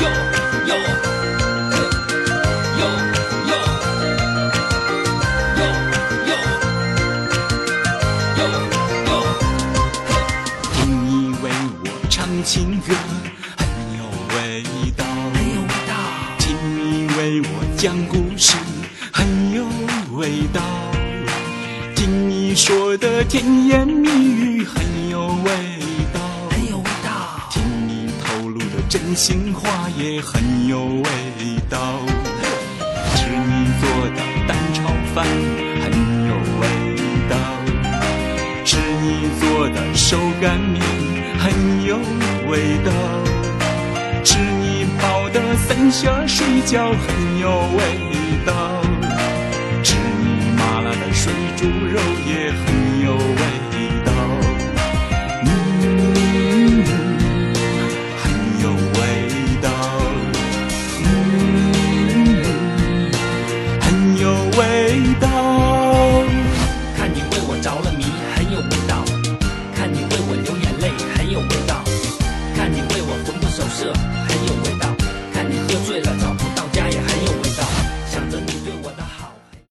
呦呦呦呦呦呦呦呦呦呦听你为我唱情歌很有味道听你为我讲故事很有味道。听你说的甜言蜜语很有真心话也很有味道。吃你做的蛋炒饭很有味道，吃你做的手擀面很有味道，吃你包的三鲜水饺很有味道，吃你麻辣的水煮肉也很。有味道看你喝醉了找